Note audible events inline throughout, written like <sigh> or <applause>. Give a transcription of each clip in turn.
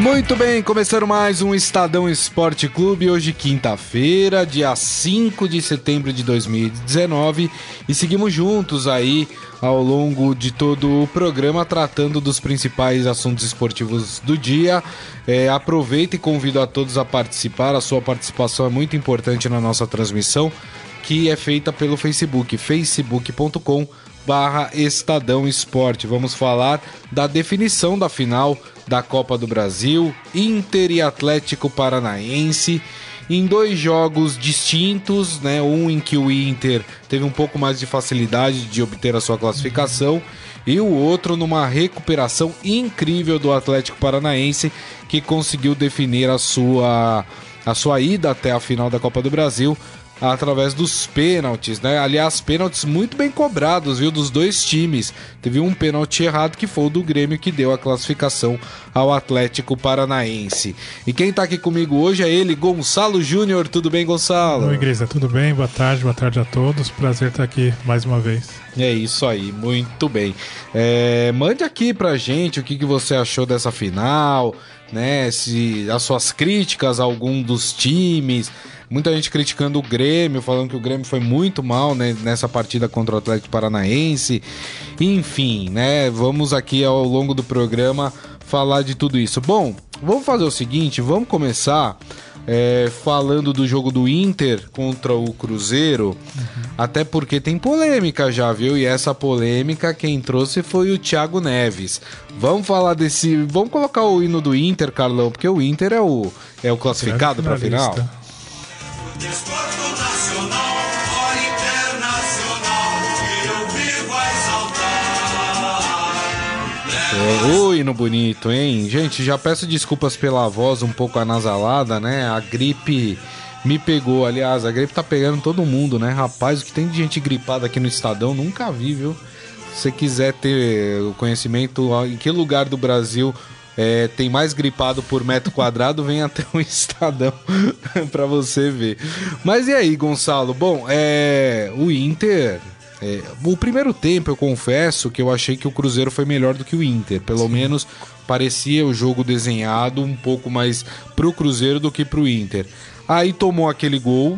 Muito bem, começando mais um Estadão Esporte Clube, hoje quinta-feira, dia 5 de setembro de 2019, e seguimos juntos aí ao longo de todo o programa tratando dos principais assuntos esportivos do dia. É, aproveito e convido a todos a participar, a sua participação é muito importante na nossa transmissão, que é feita pelo Facebook, facebook.com barra Estadão Esporte. Vamos falar da definição da final da Copa do Brasil, Inter e Atlético Paranaense, em dois jogos distintos, né? Um em que o Inter teve um pouco mais de facilidade de obter a sua classificação e o outro numa recuperação incrível do Atlético Paranaense que conseguiu definir a sua a sua ida até a final da Copa do Brasil através dos pênaltis, né? Aliás, pênaltis muito bem cobrados, viu, dos dois times. Teve um pênalti errado que foi o do Grêmio que deu a classificação ao Atlético Paranaense. E quem tá aqui comigo hoje é ele, Gonçalo Júnior. Tudo bem, Gonçalo? Oi, Igreja, tudo bem? Boa tarde, boa tarde a todos. Prazer estar aqui mais uma vez. É isso aí, muito bem. É, mande aqui pra gente o que, que você achou dessa final, né? Se as suas críticas a algum dos times. Muita gente criticando o Grêmio, falando que o Grêmio foi muito mal né, nessa partida contra o Atlético Paranaense. Enfim, né? Vamos aqui ao longo do programa falar de tudo isso. Bom, vamos fazer o seguinte, vamos começar é, falando do jogo do Inter contra o Cruzeiro, uhum. até porque tem polêmica já, viu? E essa polêmica quem trouxe foi o Thiago Neves. Vamos falar desse. Vamos colocar o hino do Inter, Carlão, porque o Inter é o, é o classificado para a final. Desporto nacional, internacional, eu vivo a exaltar. É, o hino bonito, hein? Gente, já peço desculpas pela voz um pouco anasalada, né? A gripe me pegou. Aliás, a gripe tá pegando todo mundo, né? Rapaz, o que tem de gente gripada aqui no Estadão, nunca vi, viu? Se você quiser ter o conhecimento em que lugar do Brasil é, tem mais gripado por metro quadrado, vem até um <laughs> estadão <laughs> para você ver. Mas e aí, Gonçalo? Bom, é, o Inter. É, o primeiro tempo, eu confesso que eu achei que o Cruzeiro foi melhor do que o Inter. Pelo Sim. menos parecia o jogo desenhado um pouco mais pro Cruzeiro do que pro Inter. Aí tomou aquele gol,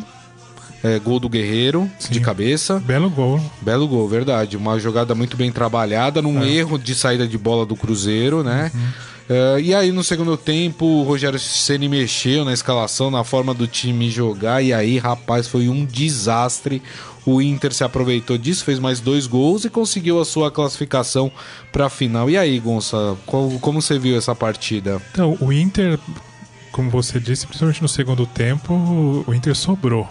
é, gol do Guerreiro, Sim. de cabeça. Belo gol. Belo gol, verdade. Uma jogada muito bem trabalhada, num é. erro de saída de bola do Cruzeiro, né? Uhum. Uh, e aí no segundo tempo o Rogério Ceni mexeu na escalação, na forma do time jogar e aí, rapaz, foi um desastre. O Inter se aproveitou disso, fez mais dois gols e conseguiu a sua classificação para a final. E aí, Gonça, como, como você viu essa partida? Então, o Inter, como você disse, principalmente no segundo tempo, o Inter sobrou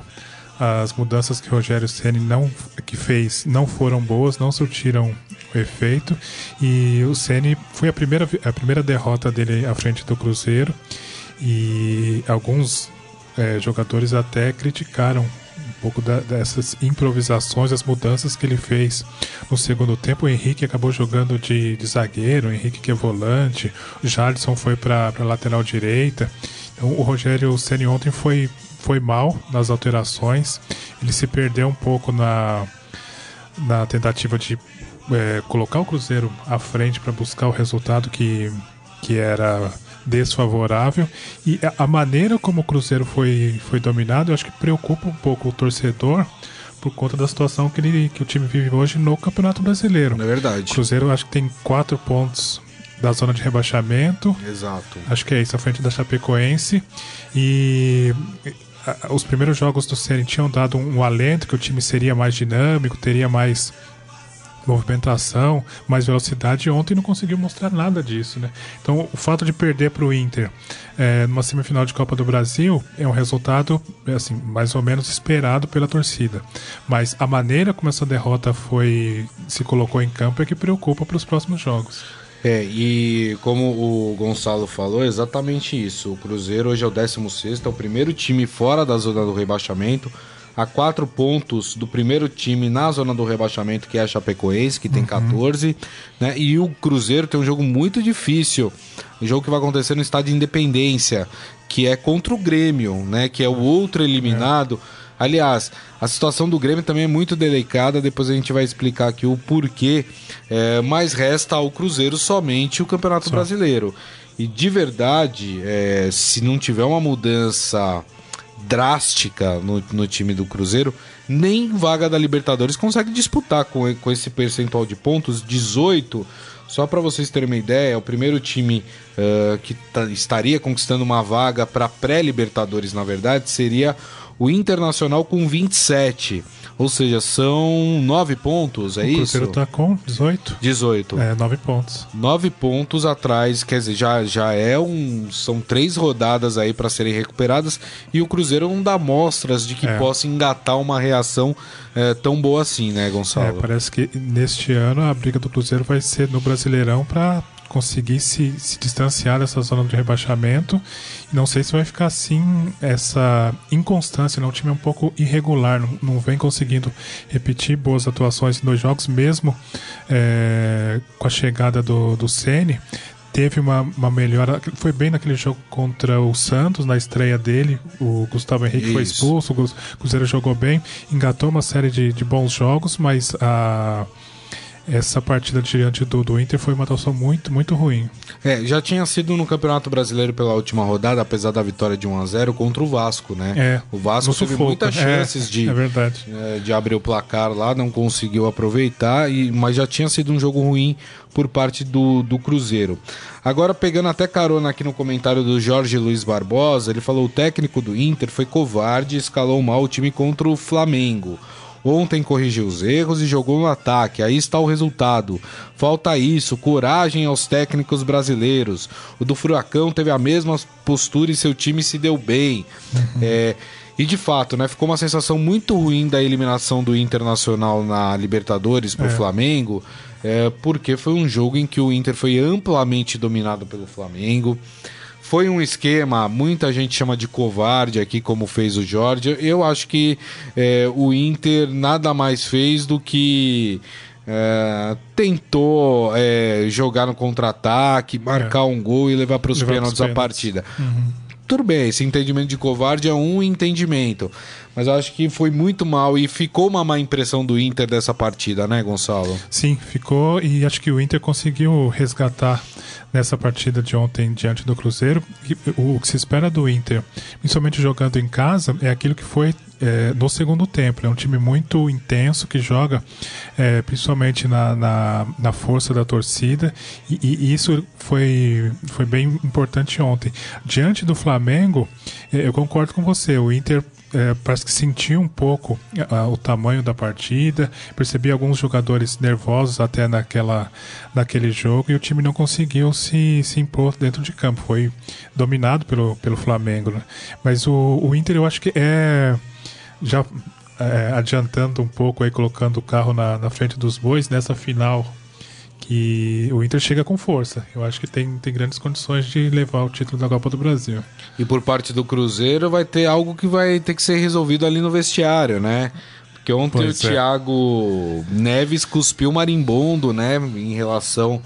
as mudanças que o Rogério Ceni não que fez não foram boas, não surtiram o efeito e o Ceni foi a primeira a primeira derrota dele à frente do Cruzeiro e alguns é, jogadores até criticaram um pouco da, dessas improvisações, as mudanças que ele fez no segundo tempo. O Henrique acabou jogando de, de zagueiro, o Henrique que é volante, o Jadson foi para lateral direita. Então, o Rogério Ceni ontem foi foi mal nas alterações. Ele se perdeu um pouco na, na tentativa de é, colocar o Cruzeiro à frente para buscar o resultado que, que era desfavorável. E a maneira como o Cruzeiro foi, foi dominado, eu acho que preocupa um pouco o torcedor por conta da situação que, ele, que o time vive hoje no Campeonato Brasileiro. É verdade. O Cruzeiro acho que tem quatro pontos da zona de rebaixamento. Exato. Acho que é isso, à frente da Chapecoense. E os primeiros jogos do Ceni tinham dado um, um alento que o time seria mais dinâmico, teria mais movimentação, mais velocidade. Ontem não conseguiu mostrar nada disso, né? Então, o fato de perder para o Inter é, numa semifinal de Copa do Brasil é um resultado, assim, mais ou menos esperado pela torcida. Mas a maneira como essa derrota foi se colocou em campo é que preocupa para os próximos jogos. É, e como o Gonçalo falou, é exatamente isso. O Cruzeiro hoje é o 16, é o primeiro time fora da zona do rebaixamento. A quatro pontos do primeiro time na zona do rebaixamento, que é a Chapecoense, que tem 14, né? E o Cruzeiro tem um jogo muito difícil, um jogo que vai acontecer no estádio de Independência, que é contra o Grêmio, né? Que é o outro eliminado. Aliás, a situação do Grêmio também é muito delicada, depois a gente vai explicar aqui o porquê, é, mas resta ao Cruzeiro somente o Campeonato Brasileiro. E de verdade, é, se não tiver uma mudança drástica no, no time do Cruzeiro, nem vaga da Libertadores consegue disputar com, com esse percentual de pontos, 18. Só para vocês terem uma ideia, o primeiro time uh, que tá, estaria conquistando uma vaga para pré-Libertadores, na verdade, seria o Internacional com 27. Ou seja, são nove pontos, é o isso? O Cruzeiro tá com 18. 18. É, nove pontos. Nove pontos atrás, quer dizer, já, já é um. São três rodadas aí para serem recuperadas e o Cruzeiro não dá mostras de que é. possa engatar uma reação é, tão boa assim, né, Gonçalo? É, parece que neste ano a briga do Cruzeiro vai ser no Brasileirão para conseguir se, se distanciar dessa zona de rebaixamento. E não sei se vai ficar assim essa inconstância. Né? O time é um pouco irregular, não, não vem conseguindo repetir boas atuações em dois jogos, mesmo é, com a chegada do, do Sene teve uma, uma melhora. Foi bem naquele jogo contra o Santos, na estreia dele. O Gustavo Henrique Isso. foi expulso, o Cruzeiro jogou bem, engatou uma série de, de bons jogos, mas a essa partida diante do, do Inter foi uma atuação muito, muito ruim. É, já tinha sido no Campeonato Brasileiro pela última rodada, apesar da vitória de 1 a 0 contra o Vasco, né? É, o Vasco teve sufoco. muitas é, chances é, de, é é, de abrir o placar lá, não conseguiu aproveitar, e, mas já tinha sido um jogo ruim por parte do, do Cruzeiro. Agora, pegando até carona aqui no comentário do Jorge Luiz Barbosa, ele falou: o técnico do Inter foi covarde e escalou mal o time contra o Flamengo. Ontem corrigiu os erros e jogou no ataque. Aí está o resultado. Falta isso, coragem aos técnicos brasileiros. O do Furacão teve a mesma postura e seu time se deu bem. Uhum. É, e de fato, né, ficou uma sensação muito ruim da eliminação do Internacional na Libertadores para o é. Flamengo, é, porque foi um jogo em que o Inter foi amplamente dominado pelo Flamengo. Foi um esquema, muita gente chama de covarde aqui, como fez o Jorge. Eu acho que é, o Inter nada mais fez do que é, tentou é, jogar no contra-ataque, marcar é. um gol e levar para os pênaltis a partida. Uhum. Tudo bem, esse entendimento de covarde é um entendimento. Mas eu acho que foi muito mal e ficou uma má impressão do Inter dessa partida, né, Gonçalo? Sim, ficou e acho que o Inter conseguiu resgatar nessa partida de ontem diante do Cruzeiro. O que se espera do Inter, principalmente jogando em casa, é aquilo que foi é, no segundo tempo. É um time muito intenso que joga é, principalmente na, na, na, força da torcida e, e, isso foi, foi bem importante ontem. Diante do Flamengo, é, eu concordo com você. O Inter é, parece que sentiu um pouco o tamanho da partida, percebi alguns jogadores nervosos até naquela, naquele jogo e o time não conseguiu se, se impor dentro de campo. Foi dominado pelo, pelo Flamengo. Né? Mas o, o Inter eu acho que é. Já é, adiantando um pouco aí, colocando o carro na, na frente dos bois, nessa final que o Inter chega com força. Eu acho que tem, tem grandes condições de levar o título da Copa do Brasil. E por parte do Cruzeiro vai ter algo que vai ter que ser resolvido ali no vestiário, né? Porque ontem pois o é. Thiago Neves cuspiu marimbondo, né? Em relação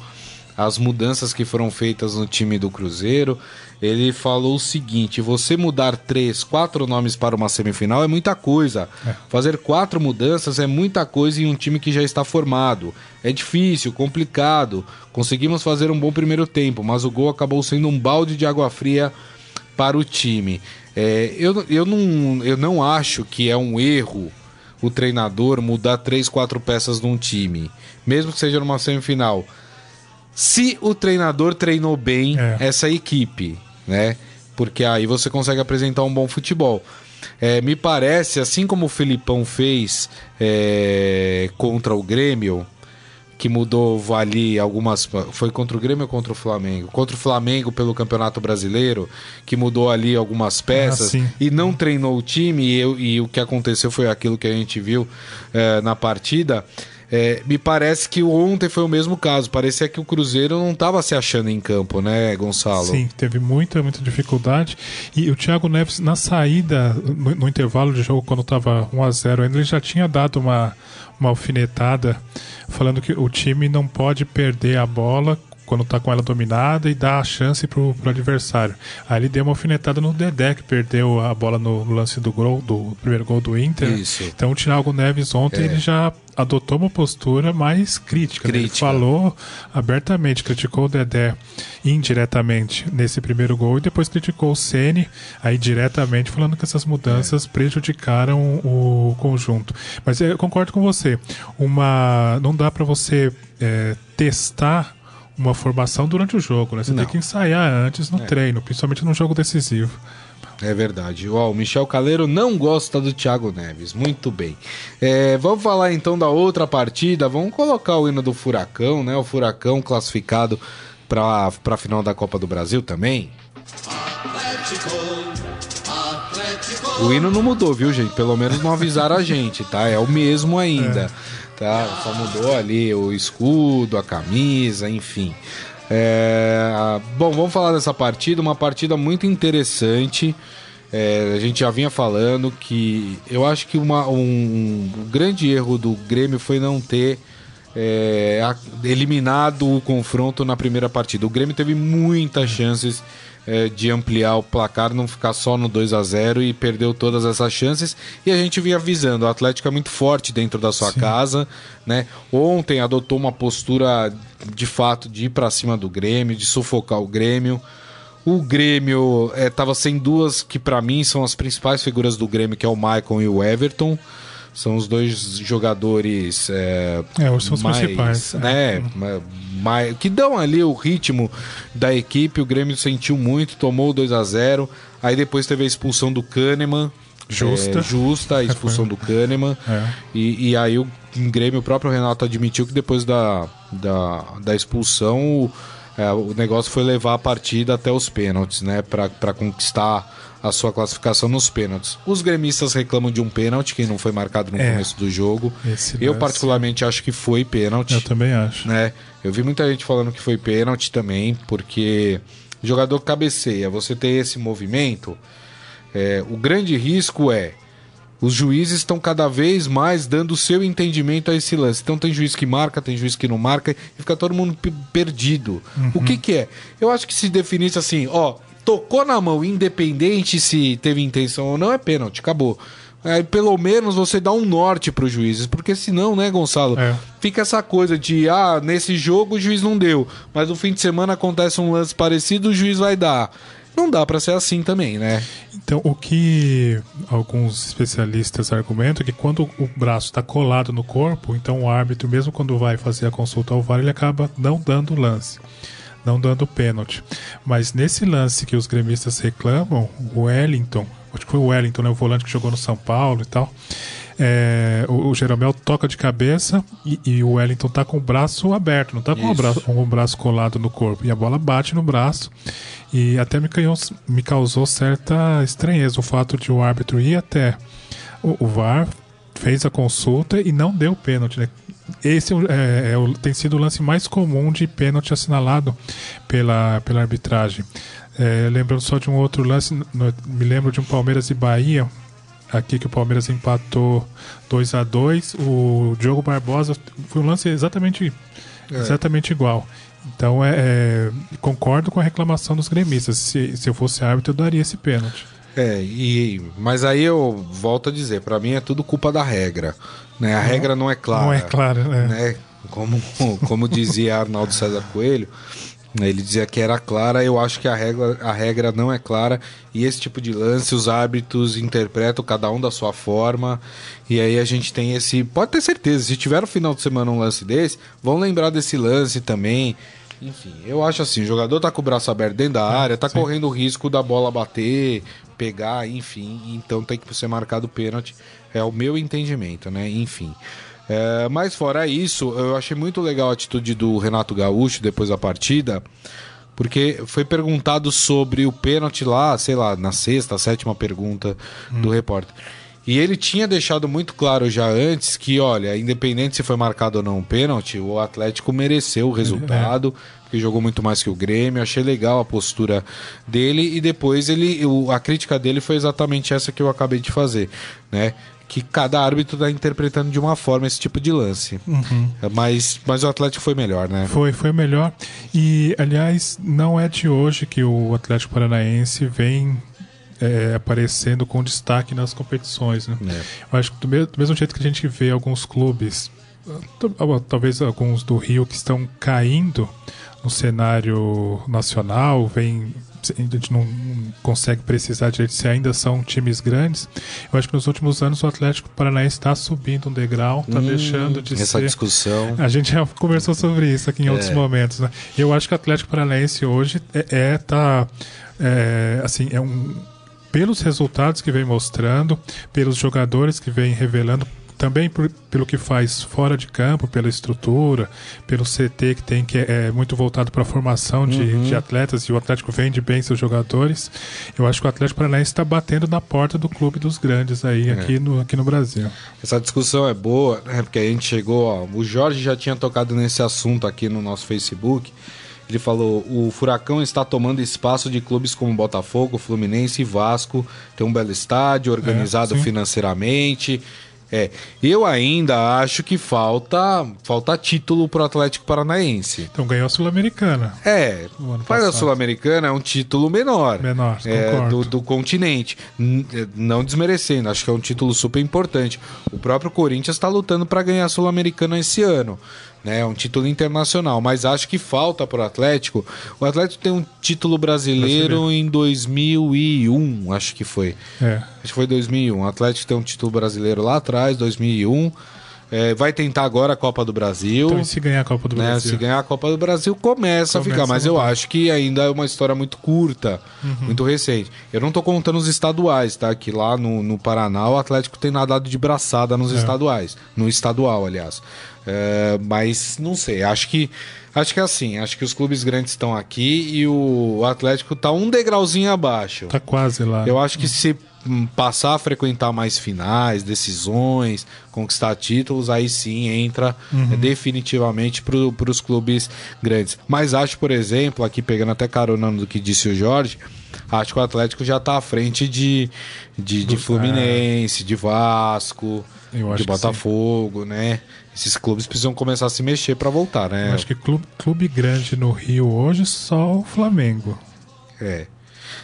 às mudanças que foram feitas no time do Cruzeiro. Ele falou o seguinte: você mudar três, quatro nomes para uma semifinal é muita coisa. É. Fazer quatro mudanças é muita coisa em um time que já está formado. É difícil, complicado. Conseguimos fazer um bom primeiro tempo, mas o gol acabou sendo um balde de água fria para o time. É, eu, eu, não, eu não acho que é um erro o treinador mudar três, quatro peças num time, mesmo que seja numa semifinal. Se o treinador treinou bem é. essa equipe, né? Porque aí você consegue apresentar um bom futebol. É, me parece, assim como o Filipão fez é, contra o Grêmio, que mudou ali algumas. Foi contra o Grêmio ou contra o Flamengo? Contra o Flamengo pelo Campeonato Brasileiro, que mudou ali algumas peças ah, e não treinou o time, e, e, o que aconteceu foi aquilo que a gente viu é, na partida. É, me parece que ontem foi o mesmo caso. Parecia que o Cruzeiro não estava se achando em campo, né, Gonçalo? Sim, teve muita, muita dificuldade. E o Thiago Neves, na saída, no, no intervalo de jogo, quando estava 1 a 0 ainda, ele já tinha dado uma, uma alfinetada falando que o time não pode perder a bola quando tá com ela dominada e dá a chance pro, pro adversário. Aí ele deu uma alfinetada no Dedé, que perdeu a bola no lance do gol, do primeiro gol do Inter. Isso. Então o Thiago Neves ontem É. ele já adotou uma postura mais crítica. né? Ele Crítica. falou abertamente, criticou o Dedé indiretamente nesse primeiro gol e depois criticou o Ceni aí diretamente falando que essas mudanças prejudicaram o conjunto. Mas eu concordo com você. Uma não dá para você é, testar uma formação durante o jogo, né? Você Não. tem que ensaiar antes no treino, principalmente num jogo decisivo. É verdade. Ó, o Michel Caleiro não gosta do Thiago Neves. Muito bem. É, vamos falar então da outra partida. Vamos colocar o hino do Furacão, né? O Furacão classificado para a final da Copa do Brasil também. O hino não mudou, viu, gente? Pelo menos não avisaram a gente, tá? É o mesmo ainda, tá? Só mudou ali o escudo, a camisa, enfim. É, Bom, vamos falar dessa partida, uma partida muito interessante. É, a gente já vinha falando que eu acho que uma- um, um grande erro do Grêmio foi não ter é, eliminado o confronto na primeira partida. O Grêmio teve muitas chances é, de ampliar o placar, não ficar só no 2 a 0 e perdeu todas essas chances. E a gente vinha avisando, o Atlético é muito forte dentro da sua casa, né? Ontem adotou uma postura de fato de ir para cima do Grêmio, de sufocar o Grêmio. O Grêmio estava sem duas que para mim são as principais figuras do Grêmio, que é o Maicon e o Everton. São os dois jogadores é, É, são os principais, né, ma- ma- que dão ali o ritmo da equipe. O Grêmio sentiu muito, tomou o 2 a 0 Aí depois teve a expulsão do Kahneman. Justa. é, justa a expulsão do Kahneman. É. E, e aí o Grêmio, o próprio Renato admitiu que depois da, da, da expulsão o, é, o negócio foi levar a partida até os pênaltis, né? Para conquistar a sua classificação nos pênaltis. Os gremistas reclamam de um pênalti que não foi marcado no É. começo do jogo. Esse Eu particularmente acho que foi pênalti Eu também acho. né? Eu vi muita gente falando que foi pênalti também, porque o jogador cabeceia, você tem esse movimento, é, o grande risco é os juízes estão cada vez mais dando o seu entendimento a esse lance. Então tem juiz que marca, tem juiz que não marca e fica todo mundo pe- perdido. O que que é? Eu acho que se definisse assim, ó, tocou na mão, independente se teve intenção ou não, é pênalti, acabou. Aí pelo menos você dá um norte para os juízes, porque senão, né, Gonçalo? É. Fica essa coisa de, ah, nesse jogo o juiz não deu, mas no fim de semana acontece um lance parecido, o juiz vai dar. Não dá pra ser assim também, né? Então, o que alguns especialistas argumentam é que quando o braço está colado no corpo, então o árbitro, mesmo quando vai fazer a consulta ao VAR, ele acaba não dando o lance, não dando pênalti. Mas nesse lance que os gremistas reclamam, o Wellington, acho que foi o Wellington, né, o volante que jogou no São Paulo e tal, é, o, o Jeromel toca de cabeça e, e o Wellington tá com o braço aberto, não tá com o braço, com o braço colado no corpo. E a bola bate no braço. E até me, causou, me causou certa estranheza o fato de o árbitro ir até o, o VAR, fez a consulta e não deu pênalti. Né? Esse é é, é tem sido o lance mais comum de pênalti assinalado pela, pela arbitragem. É, lembrando só de um outro lance, no- me lembro de um Palmeiras e Bahia, aqui que o Palmeiras empatou 2 a 2 o Diogo Barbosa foi um lance exatamente exatamente igual. Então é, é, concordo com a reclamação dos gremistas se, se eu fosse árbitro eu daria esse pênalti É, e, mas aí eu volto a dizer, pra mim é tudo culpa da regra. Né? A regra não é clara. não é claro né? né? Como, como dizia Arnaldo César Coelho, né, ele dizia que era clara, eu acho que a regra, a regra não é clara, e esse tipo de lance os árbitros interpretam cada um da sua forma, e aí a gente tem esse. Pode ter certeza, se tiver no final de semana um lance desse, vão lembrar desse lance também. Enfim, eu acho assim, o jogador tá com o braço aberto dentro da área, tá sim. correndo o risco da bola bater, pegar, enfim, então tem que ser marcado o pênalti. É o meu entendimento, né? Enfim. É, mas fora isso, eu achei muito legal a atitude do Renato Gaúcho depois da partida, porque foi perguntado sobre o pênalti lá, sei lá, na sexta, sétima pergunta do repórter. E ele tinha deixado muito claro já antes que, olha, independente se foi marcado ou não um pênalti, o Atlético mereceu o resultado, é. porque jogou muito mais que o Grêmio. Achei legal a postura dele e depois ele, o, a crítica dele foi exatamente essa que eu acabei de fazer, né? que cada árbitro está interpretando de uma forma esse tipo de lance. Uhum. Mas, mas o Atlético foi melhor, né? Foi, foi melhor. E, aliás, não é de hoje que o Atlético Paranaense vem é, aparecendo com destaque nas competições. Né? É. Eu acho que do mesmo, do mesmo jeito que a gente vê alguns clubes, talvez alguns do Rio, que estão caindo no cenário nacional, vem a gente não consegue precisar direito se ainda são times grandes. Eu acho que nos últimos anos o Atlético Paranaense está subindo um degrau, está hum, deixando de essa ser. Essa discussão. A gente já conversou sobre isso aqui em é. outros momentos. Né? Eu acho que o Atlético Paranaense hoje é, é tá, é, assim, é um pelos resultados que vem mostrando, pelos jogadores que vem revelando, também por, pelo que faz fora de campo, pela estrutura, pelo CT que tem, que é, é muito voltado para a formação de, uhum. de, atletas, e o Atlético vende bem seus jogadores. Eu acho que o Atlético Paranaense está batendo na porta do clube dos grandes aí, é. aqui, no, aqui no Brasil. Essa discussão é boa, né? porque a gente chegou, ó, o Jorge já tinha tocado nesse assunto aqui no nosso Facebook. Ele falou: o Furacão está tomando espaço de clubes como Botafogo, Fluminense e Vasco. Tem um belo estádio, organizado é, financeiramente. É, eu ainda acho que falta falta título pro Atlético Paranaense. Então ganhou a Sul-Americana. É, faz a Sul-Americana é um título menor. Menor, é, do, do, continente. É, não desmerecendo, acho que é um título super importante. O próprio Corinthians está lutando para ganhar a Sul-Americana esse ano né? É um título internacional, mas acho que falta para o Atlético. O Atlético tem um título brasileiro, brasileiro. em 2001, acho que foi. É. Acho que foi 2001. O Atlético tem um título brasileiro lá atrás, 2001. É, vai tentar agora a Copa do Brasil. Então, se ganhar a Copa do né? Brasil? Se ganhar a Copa do Brasil, começa, começa a ficar. Mas eu acho que ainda é uma história muito curta, uhum. muito recente. Eu não estou contando os estaduais, tá? Que lá no, no Paraná o Atlético tem nadado de braçada nos é. estaduais. No estadual, aliás. É, mas não sei, acho que acho que é assim, acho que os clubes grandes estão aqui e o Atlético está um degrauzinho abaixo. Tá quase lá. Eu acho que se passar a frequentar mais finais, decisões, conquistar títulos, aí sim entra uhum. é, definitivamente para os clubes grandes. Mas acho, por exemplo, aqui pegando até carona do que disse o Jorge, acho que o Atlético já está à frente de, de, de Fluminense, de Vasco, de Botafogo, né? Esses clubes precisam começar a se mexer para voltar, né? Eu acho que clube, clube grande no Rio hoje só o Flamengo. É.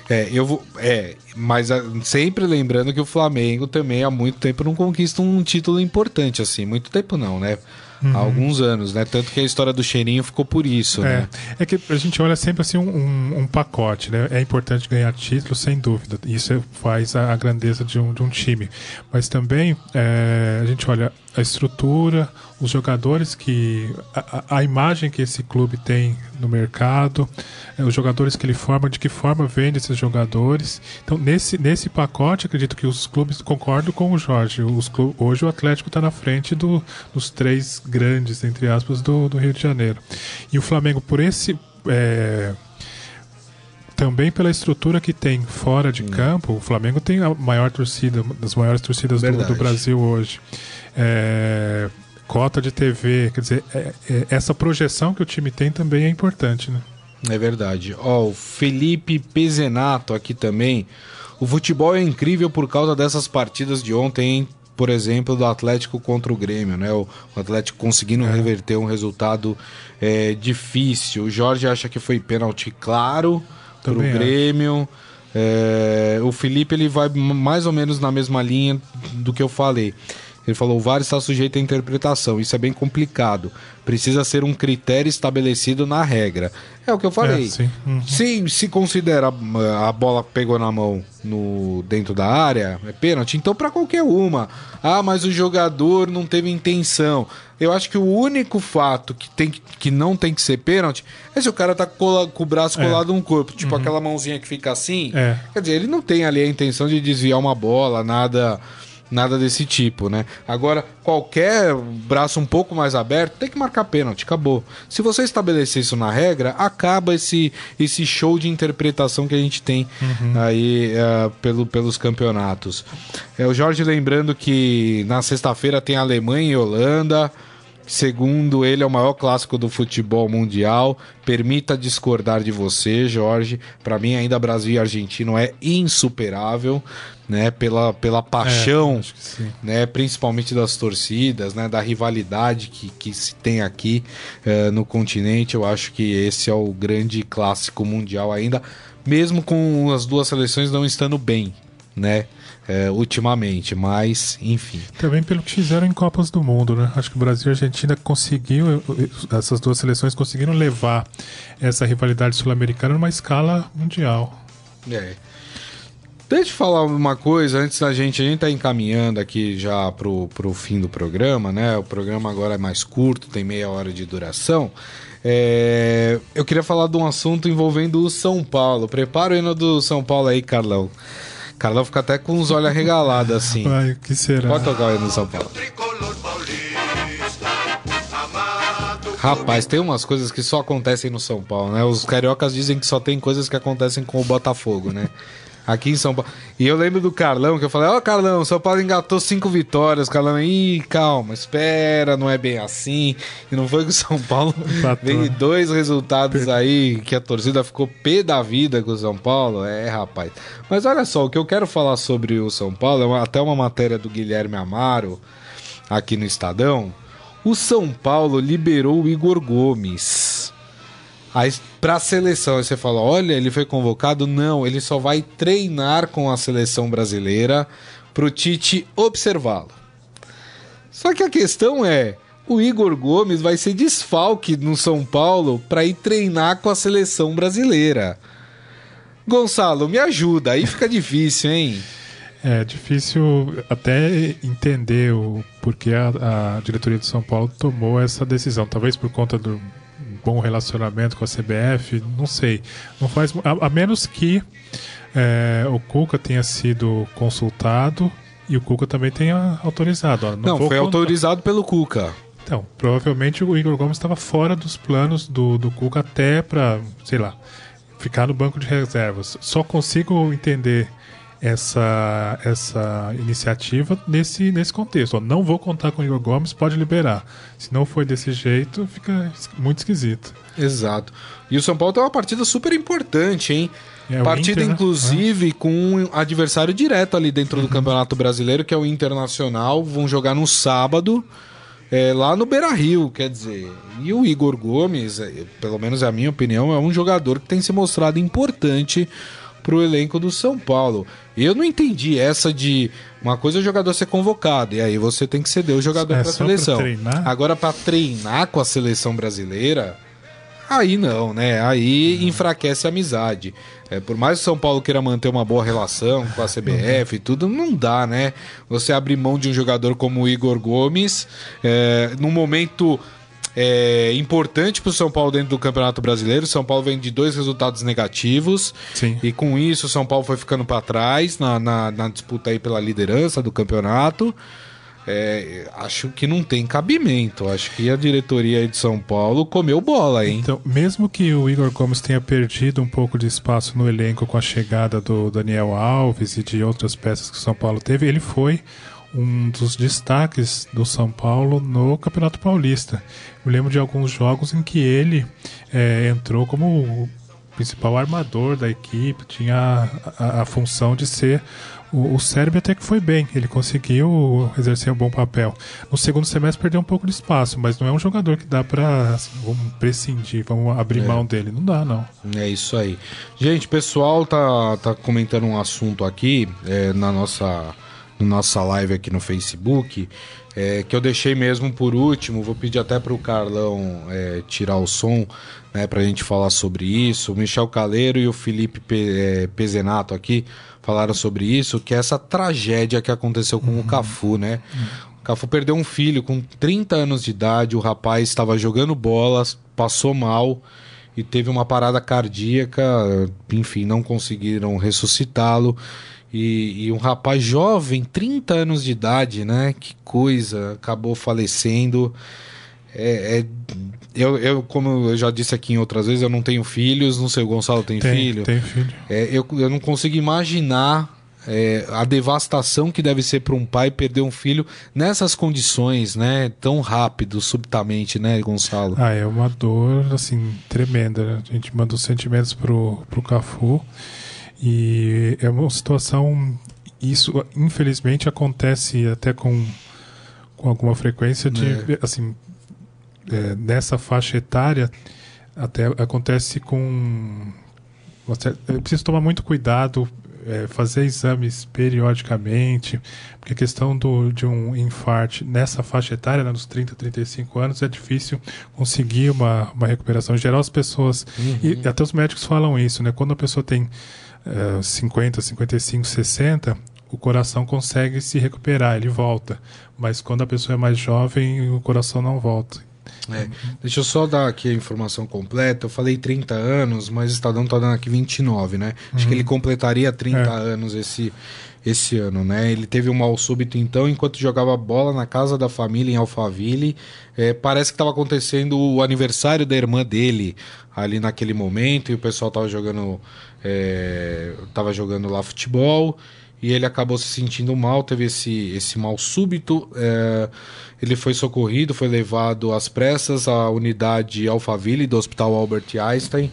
É, eu vou. É, mas a, sempre lembrando que o Flamengo também há muito tempo não conquista um título importante, assim. Muito tempo não, né? Uhum. Há alguns anos, né? Tanto que a história do cheirinho ficou por isso, é, né? É que a gente olha sempre assim um, um, um, pacote, né? É importante ganhar título, sem dúvida. Isso faz a, a grandeza de um, de um time. Mas também é, a gente olha a estrutura, os jogadores que. A, a, imagem que esse clube tem no mercado, é, os jogadores que ele forma, de que forma vende esses jogadores. Então, nesse, nesse pacote, acredito que os clubes concordo com o Jorge. Os clubes, hoje o Atlético está na frente do, dos três grandes, entre aspas, do, do Rio de Janeiro. E o Flamengo, por esse. É, também pela estrutura que tem fora de hum. campo, o Flamengo tem a maior torcida, uma das maiores torcidas do, do, Brasil hoje. É, cota de TV, quer dizer, é, é, essa projeção que o time tem também é importante, né? É verdade. Ó, o Felipe Pezenato aqui também. O futebol é incrível por causa dessas partidas de ontem, por exemplo, do Atlético contra o Grêmio, né? O, Atlético conseguindo é. reverter um resultado é, difícil. O Jorge acha que foi pênalti claro para o Grêmio. É, o Felipe ele vai mais ou menos na mesma linha do que eu falei. Ele falou: o VAR está sujeito à interpretação, isso é bem complicado. Precisa ser um critério estabelecido na regra. É o que eu falei. É, uhum. Se se considera a bola pegou na mão no dentro da área, é pênalti, então para qualquer uma. Ah, mas o jogador não teve intenção. Eu acho que o único fato que, tem, que não tem que ser pênalti é se o cara tá cola, com o braço é. colado no corpo. Tipo uhum. aquela mãozinha que fica assim. É. Quer dizer, ele não tem ali a intenção de desviar uma bola, nada nada desse tipo, né? Agora, qualquer braço um pouco mais aberto tem que marcar pênalti, acabou. Se você estabelecer isso na regra, acaba esse, esse show de interpretação que a gente tem uhum. aí uh, pelo, pelos campeonatos. É, o Jorge lembrando que na sexta-feira tem Alemanha e Holanda. Segundo ele, é o maior clássico do futebol mundial. Permita discordar de você, Jorge. Para mim, ainda Brasil e Argentina é insuperável, né? Pela, pela paixão, é, né? Principalmente das torcidas, né? Da rivalidade que, que se tem aqui uh, no continente. Eu acho que esse é o grande clássico mundial ainda, mesmo com as duas seleções não estando bem, né? É, ultimamente, mas enfim. Também pelo que fizeram em Copas do Mundo, né? Acho que o Brasil e a Argentina conseguiu, essas duas seleções conseguiram levar essa rivalidade sul-americana numa escala mundial. É. Deixa eu falar uma coisa antes da gente. A gente tá encaminhando aqui já pro, pro fim do programa, né? O programa agora é mais curto, tem meia hora de duração. É, eu queria falar de um assunto envolvendo o São Paulo. Prepara o hino do São Paulo aí, Carlão. Carlão fica até com os olhos arregalados assim. Ai, o que será? Pode tocar aí no São Paulo. Rapaz, tem umas coisas que só acontecem no São Paulo, né? Os cariocas dizem que só tem coisas que acontecem com o Botafogo, né? <laughs> Aqui em São Paulo. E eu lembro do Carlão, que eu falei, ó, oh, Carlão, São Paulo engatou cinco vitórias. Carlão, ih, calma, espera, não é bem assim. E não foi que o São Paulo <laughs> <laughs> veio dois resultados aí que a torcida ficou pé da vida com o São Paulo. É, rapaz. Mas olha só, o que eu quero falar sobre o São Paulo é uma, até uma matéria do Guilherme Amaro, aqui no Estadão. O São Paulo liberou o Igor Gomes Aí, para a seleção, aí você fala: olha, ele foi convocado? Não, ele só vai treinar com a seleção brasileira para o Tite observá-lo. Só que a questão é: o Igor Gomes vai ser desfalque no São Paulo para ir treinar com a seleção brasileira. Gonçalo, me ajuda, aí fica <laughs> difícil, hein? É difícil até entender o porquê a, a diretoria do São Paulo tomou essa decisão. Talvez por conta do bom relacionamento com a CBF, não sei. Não faz a, a menos que é, o Cuca tenha sido consultado e o Cuca também tenha autorizado. Ó, não, não foi contar. autorizado pelo Cuca. Então, provavelmente o Igor Gomes estava fora dos planos do, do Cuca até para, sei lá, ficar no banco de reservas. Só consigo entender essa, essa iniciativa nesse, nesse contexto. Ó, não vou contar com o Igor Gomes, pode liberar. Se não for desse jeito, fica muito esquisito. Exato. E o São Paulo tem uma partida super importante, hein? É, partida, Inter, né? inclusive, né? com um adversário direto ali dentro do uhum. Campeonato Brasileiro, que é o Internacional. Vão jogar no sábado. É, lá no Beira Rio, quer dizer. E o Igor Gomes, é, pelo menos é a minha opinião, é um jogador que tem se mostrado importante para o elenco do São Paulo. Eu não entendi essa de uma coisa é o jogador ser convocado e aí você tem que ceder o jogador é, para a seleção. Agora para treinar com a seleção brasileira, aí não, né? Aí uhum. enfraquece a amizade. É, por mais que o São Paulo queira manter uma boa relação com a CBF e tudo, não dá, né? Você abrir mão de um jogador como o Igor Gomes, é, num momento é, importante para o São Paulo dentro do Campeonato Brasileiro. São Paulo vem de dois resultados negativos. Sim. E com isso o São Paulo foi ficando para trás na, na, na, disputa aí pela liderança do campeonato. É, acho que não tem cabimento. Acho que a diretoria de São Paulo comeu bola, hein? Então, mesmo que o Igor Gomes tenha perdido um pouco de espaço no elenco com a chegada do Daniel Alves e de outras peças que o São Paulo teve, ele foi um dos destaques do São Paulo no Campeonato Paulista. Eu lembro de alguns jogos em que ele é, entrou como o principal armador da equipe, tinha a, a, a função de ser o, o Sérgio até que foi bem, ele conseguiu exercer um bom papel. No segundo semestre perdeu um pouco de espaço, mas não é um jogador que dá para assim, vamos prescindir, vamos abrir é. mão dele, não dá não. É isso aí. Gente, pessoal tá, tá comentando um assunto aqui é, na nossa nossa live aqui no Facebook, é, que eu deixei mesmo por último. Vou pedir até para o Carlão é, tirar o som né, para a gente falar sobre isso. O Michel Caleiro e o Felipe Pe, é, Pezenato aqui falaram sobre isso, que é essa tragédia que aconteceu com uhum. o Cafu, né? Uhum. O Cafu perdeu um filho com 30 anos de idade, o rapaz estava jogando bolas, passou mal e teve uma parada cardíaca, enfim, não conseguiram ressuscitá-lo E, e, um rapaz jovem, 30 anos de idade, né? Que coisa, acabou falecendo. É, é, eu, eu, como eu já disse aqui em outras vezes, eu não tenho filhos, não sei, o Gonçalo tem, tem filho. Tem filho. É, eu, eu não consigo imaginar é, a devastação que deve ser para um pai perder um filho nessas condições, né? Tão rápido, subitamente, né, Gonçalo? Ah, é uma dor, assim, tremenda. Né? A gente manda os sentimentos pro, pro Cafu. E é uma situação. Isso, infelizmente, acontece até com, com alguma frequência de. É. Assim, é, nessa faixa etária, até acontece com. Você precisa tomar muito cuidado, é, fazer exames periodicamente, porque a questão do, de um infarte nessa faixa etária, né, nos 30, 35 anos, é difícil conseguir uma, uma recuperação. Em geral, as pessoas. Uhum. E até os médicos falam isso, né? Quando a pessoa tem 50, 55, 60, o coração consegue se recuperar, ele volta. Mas quando a pessoa é mais jovem, o coração não volta. É, deixa eu só dar aqui a informação completa. Eu falei 30 anos, mas o Estadão está dando aqui 29, né? Acho uhum. que ele completaria 30 é. anos esse, esse ano, né? Ele teve um mal súbito, então, enquanto jogava bola na casa da família em Alphaville. É, parece que estava acontecendo o aniversário da irmã dele ali naquele momento e o pessoal estava jogando é, tava jogando lá futebol e ele acabou se sentindo mal, teve esse, esse mal súbito. É, ele foi socorrido, foi levado às pressas à unidade Alphaville do Hospital Albert Einstein,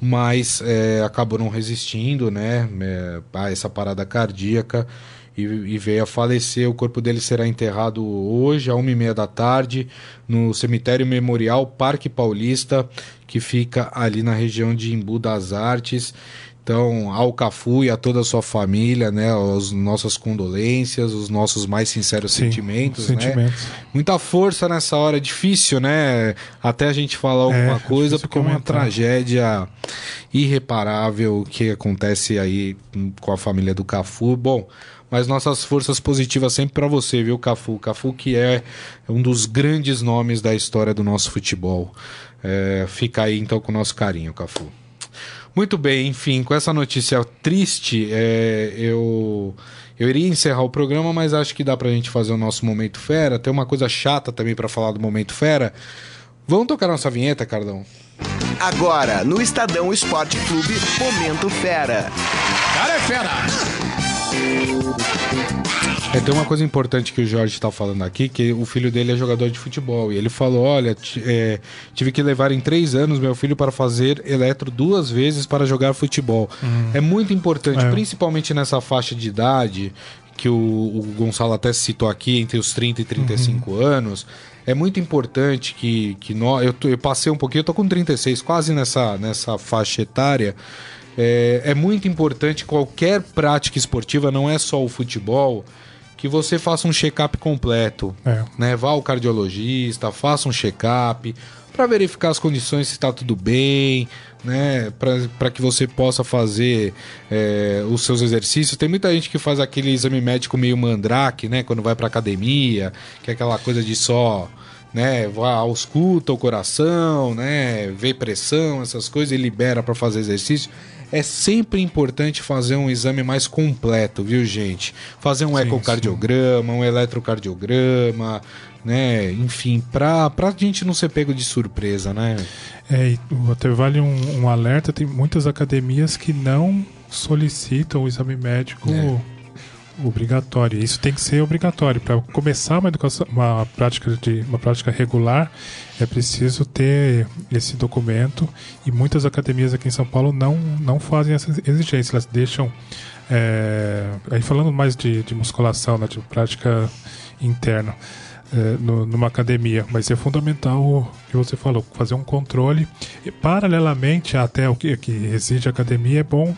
mas é, acabou não resistindo né, é, a essa parada cardíaca e, e, veio a falecer. O corpo dele será enterrado hoje, às uma e meia da tarde, no cemitério memorial Parque Paulista, que fica ali na região de Embu das Artes. Então, ao Cafu e a toda a sua família, né, as nossas condolências, os nossos mais sinceros Sim, sentimentos, sentimentos, né? Muita força nessa hora, é difícil, né? Até a gente falar alguma é, coisa, porque comentar. é uma tragédia irreparável que acontece aí com a família do Cafu. Bom, mas nossas forças positivas sempre para você, viu, Cafu? Cafu que é um dos grandes nomes da história do nosso futebol. É, fica aí então com o nosso carinho, Cafu. Muito bem, enfim, com essa notícia triste, é, eu, eu iria encerrar o programa, mas acho que dá pra gente fazer o nosso Momento Fera. Tem uma coisa chata também para falar do Momento Fera. Vamos tocar nossa vinheta, Cardão? Agora, no Estadão Esporte Clube, Momento Fera. Cara é fera! É, tem uma coisa importante que o Jorge está falando aqui, que o filho dele é jogador de futebol. E ele falou: olha, é, tive que levar em três anos meu filho para fazer eletro duas vezes para jogar futebol. Uhum. É muito importante, é. principalmente nessa faixa de idade, que o, o, Gonçalo até citou aqui, entre os 30 e 35 uhum. anos. É muito importante que, que nós. Eu, eu passei um pouquinho, eu tô com 36, quase nessa, nessa faixa etária. É, é muito importante qualquer prática esportiva, não é só o futebol que você faça um check-up completo. É. Né? Vá ao cardiologista, faça um check-up para verificar as condições se está tudo bem, né? Para que você possa fazer é, os seus exercícios. Tem muita gente que faz aquele exame médico meio mandrake, né? Quando vai para academia, que é aquela coisa de só né, ausculta o coração, né, vê pressão, essas coisas e libera para fazer exercício é sempre importante fazer um exame mais completo, viu, gente? Fazer um sim, ecocardiograma, sim. um eletrocardiograma, né? Enfim, para a gente não ser pego de surpresa, né? É, e até vale um, um alerta: tem muitas academias que não solicitam o exame médico. É obrigatório. Isso tem que ser obrigatório para começar uma educação, uma prática de uma prática regular. É preciso ter esse documento e muitas academias aqui em São Paulo não não fazem essa exigência. Elas deixam é, aí falando mais de, de musculação, né, de prática interna é, no, numa academia, mas é fundamental o que você falou, fazer um controle. E, paralelamente até o que, que exige a academia, é bom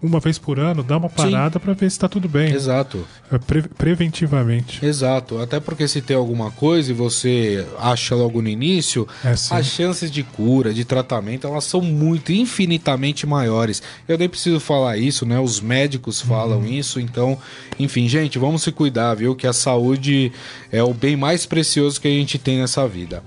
uma vez por ano dar uma parada para ver se está tudo bem. Exato. É, pre preventivamente. Exato. Até porque se tem alguma coisa e você acha logo no início, é, as chances de cura, de tratamento, elas são muito, infinitamente maiores. Eu nem preciso falar isso, né? Os médicos falam uhum. isso, então, enfim, gente, vamos se cuidar, viu? Que a saúde é o bem mais mais precioso que a gente tem nessa vida.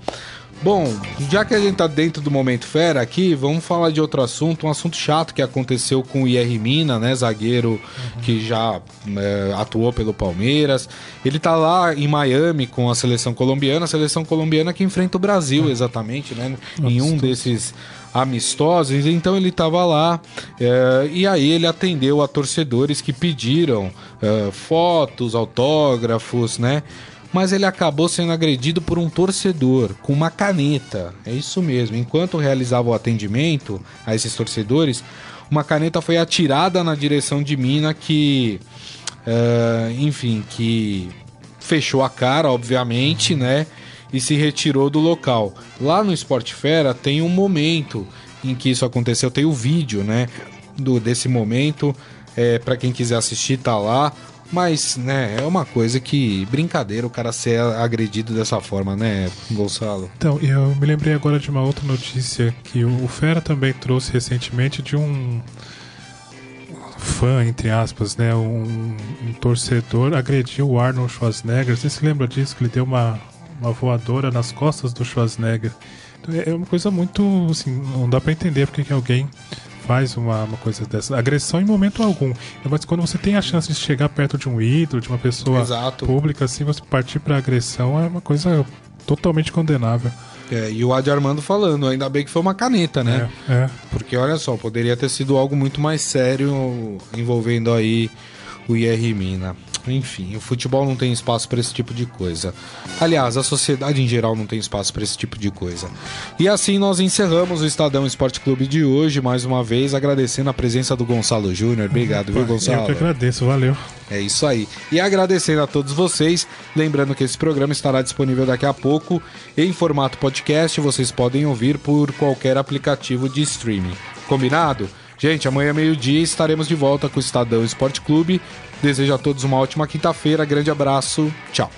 Bom, já que a gente tá dentro do momento fera aqui, vamos falar de outro assunto, um assunto chato que aconteceu com o IR Mina, né, zagueiro uhum. que já é, atuou pelo Palmeiras. Ele tá lá em Miami com a seleção colombiana, a seleção colombiana que enfrenta o Brasil, uhum. exatamente, né, em um desses amistosos, então ele estava lá é, e aí ele atendeu a torcedores que pediram é, fotos, autógrafos, né? Mas ele acabou sendo agredido por um torcedor com uma caneta. É isso mesmo. Enquanto realizava o atendimento a esses torcedores, uma caneta foi atirada na direção de Mina que, uh, enfim, que fechou a cara, obviamente, né? E se retirou do local. Lá no Sport Fera tem um momento em que isso aconteceu, tem o vídeo, né? Do, desse momento. É, para quem quiser assistir, tá lá. Mas, né, é uma coisa que brincadeira o cara ser agredido dessa forma, né, Gonçalo? Então, eu me lembrei agora de uma outra notícia que o Fera também trouxe recentemente de um fã, entre aspas, né, um, um torcedor agrediu o Arnold Schwarzenegger. Você se lembra disso? Que ele deu uma, uma voadora nas costas do Schwarzenegger. Então, é uma coisa muito, assim, não dá para entender porque que alguém faz uma, uma coisa dessa. Agressão em momento algum. Mas quando você tem a chance de chegar perto de um ídolo, de uma pessoa Exato. pública, assim, você partir pra agressão é uma coisa totalmente condenável. É, e o Adi Armando falando, ainda bem que foi uma caneta, né? É, é. Porque olha só, poderia ter sido algo muito mais sério envolvendo aí o IR Mina. Enfim, o futebol não tem espaço para esse tipo de coisa. Aliás, a sociedade em geral não tem espaço para esse tipo de coisa. E assim nós encerramos o Estadão Esporte Clube de hoje, mais uma vez agradecendo a presença do Gonçalo Júnior. Obrigado, viu, Gonçalo? Eu que agradeço, valeu. É isso aí. E agradecendo a todos vocês, lembrando que esse programa estará disponível daqui a pouco em formato podcast, vocês podem ouvir por qualquer aplicativo de streaming. Combinado? Gente, amanhã meio-dia estaremos de volta com o Estadão Esporte Clube. Desejo a todos uma ótima quinta-feira. Grande abraço. Tchau.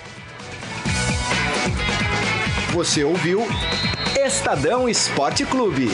Você ouviu Estadão Esporte Clube.